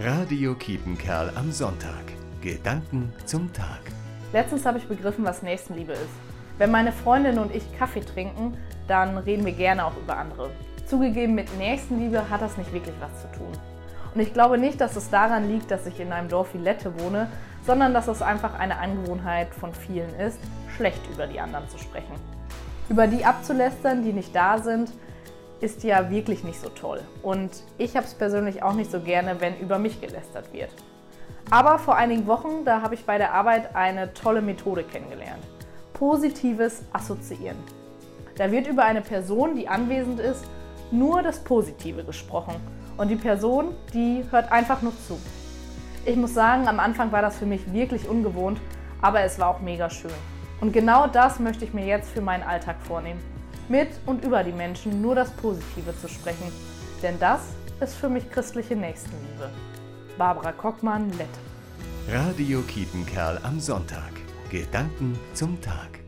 Radio Kiepenkerl am Sonntag. Gedanken zum Tag. Letztens habe ich begriffen, was Nächstenliebe ist. Wenn meine Freundin und ich Kaffee trinken, dann reden wir gerne auch über andere. Zugegeben, mit Nächstenliebe hat das nicht wirklich was zu tun. Und ich glaube nicht, dass es daran liegt, dass ich in einem Dorf wie Lette wohne, sondern dass es einfach eine Angewohnheit von vielen ist, schlecht über die anderen zu sprechen. Über die abzulästern, die nicht da sind, ist ja wirklich nicht so toll. Und ich habe es persönlich auch nicht so gerne, wenn über mich gelästert wird. Aber vor einigen Wochen, da habe ich bei der Arbeit eine tolle Methode kennengelernt. Positives Assoziieren. Da wird über eine Person, die anwesend ist, nur das Positive gesprochen. Und die Person, die hört einfach nur zu. Ich muss sagen, am Anfang war das für mich wirklich ungewohnt, aber es war auch mega schön. Und genau das möchte ich mir jetzt für meinen Alltag vornehmen mit und über die Menschen nur das Positive zu sprechen. Denn das ist für mich christliche Nächstenliebe. Barbara Kockmann, Lett. Radio Kiepenkerl am Sonntag. Gedanken zum Tag.